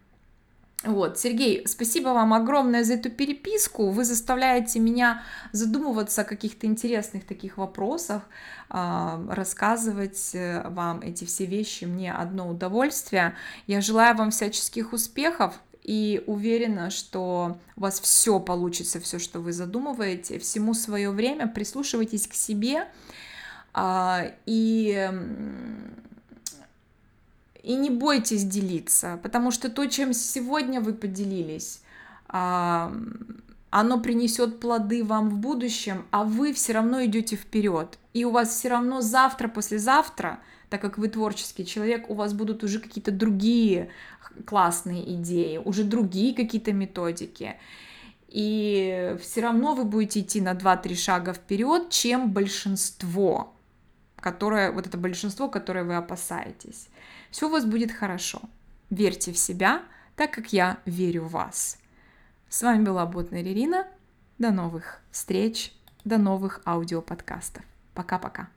Вот, Сергей, спасибо вам огромное за эту переписку. Вы заставляете меня задумываться о каких-то интересных таких вопросах, а, рассказывать э, вам эти все вещи мне одно удовольствие. Я желаю вам всяческих успехов и уверена, что у вас все получится, все, что вы задумываете. Всему свое время прислушивайтесь к себе а, и и не бойтесь делиться, потому что то, чем сегодня вы поделились, оно принесет плоды вам в будущем, а вы все равно идете вперед. И у вас все равно завтра, послезавтра, так как вы творческий человек, у вас будут уже какие-то другие классные идеи, уже другие какие-то методики. И все равно вы будете идти на 2-3 шага вперед, чем большинство, которое, вот это большинство, которое вы опасаетесь. Все у вас будет хорошо. Верьте в себя, так как я верю в вас. С вами была Ботная Ирина. До новых встреч, до новых аудиоподкастов. Пока-пока.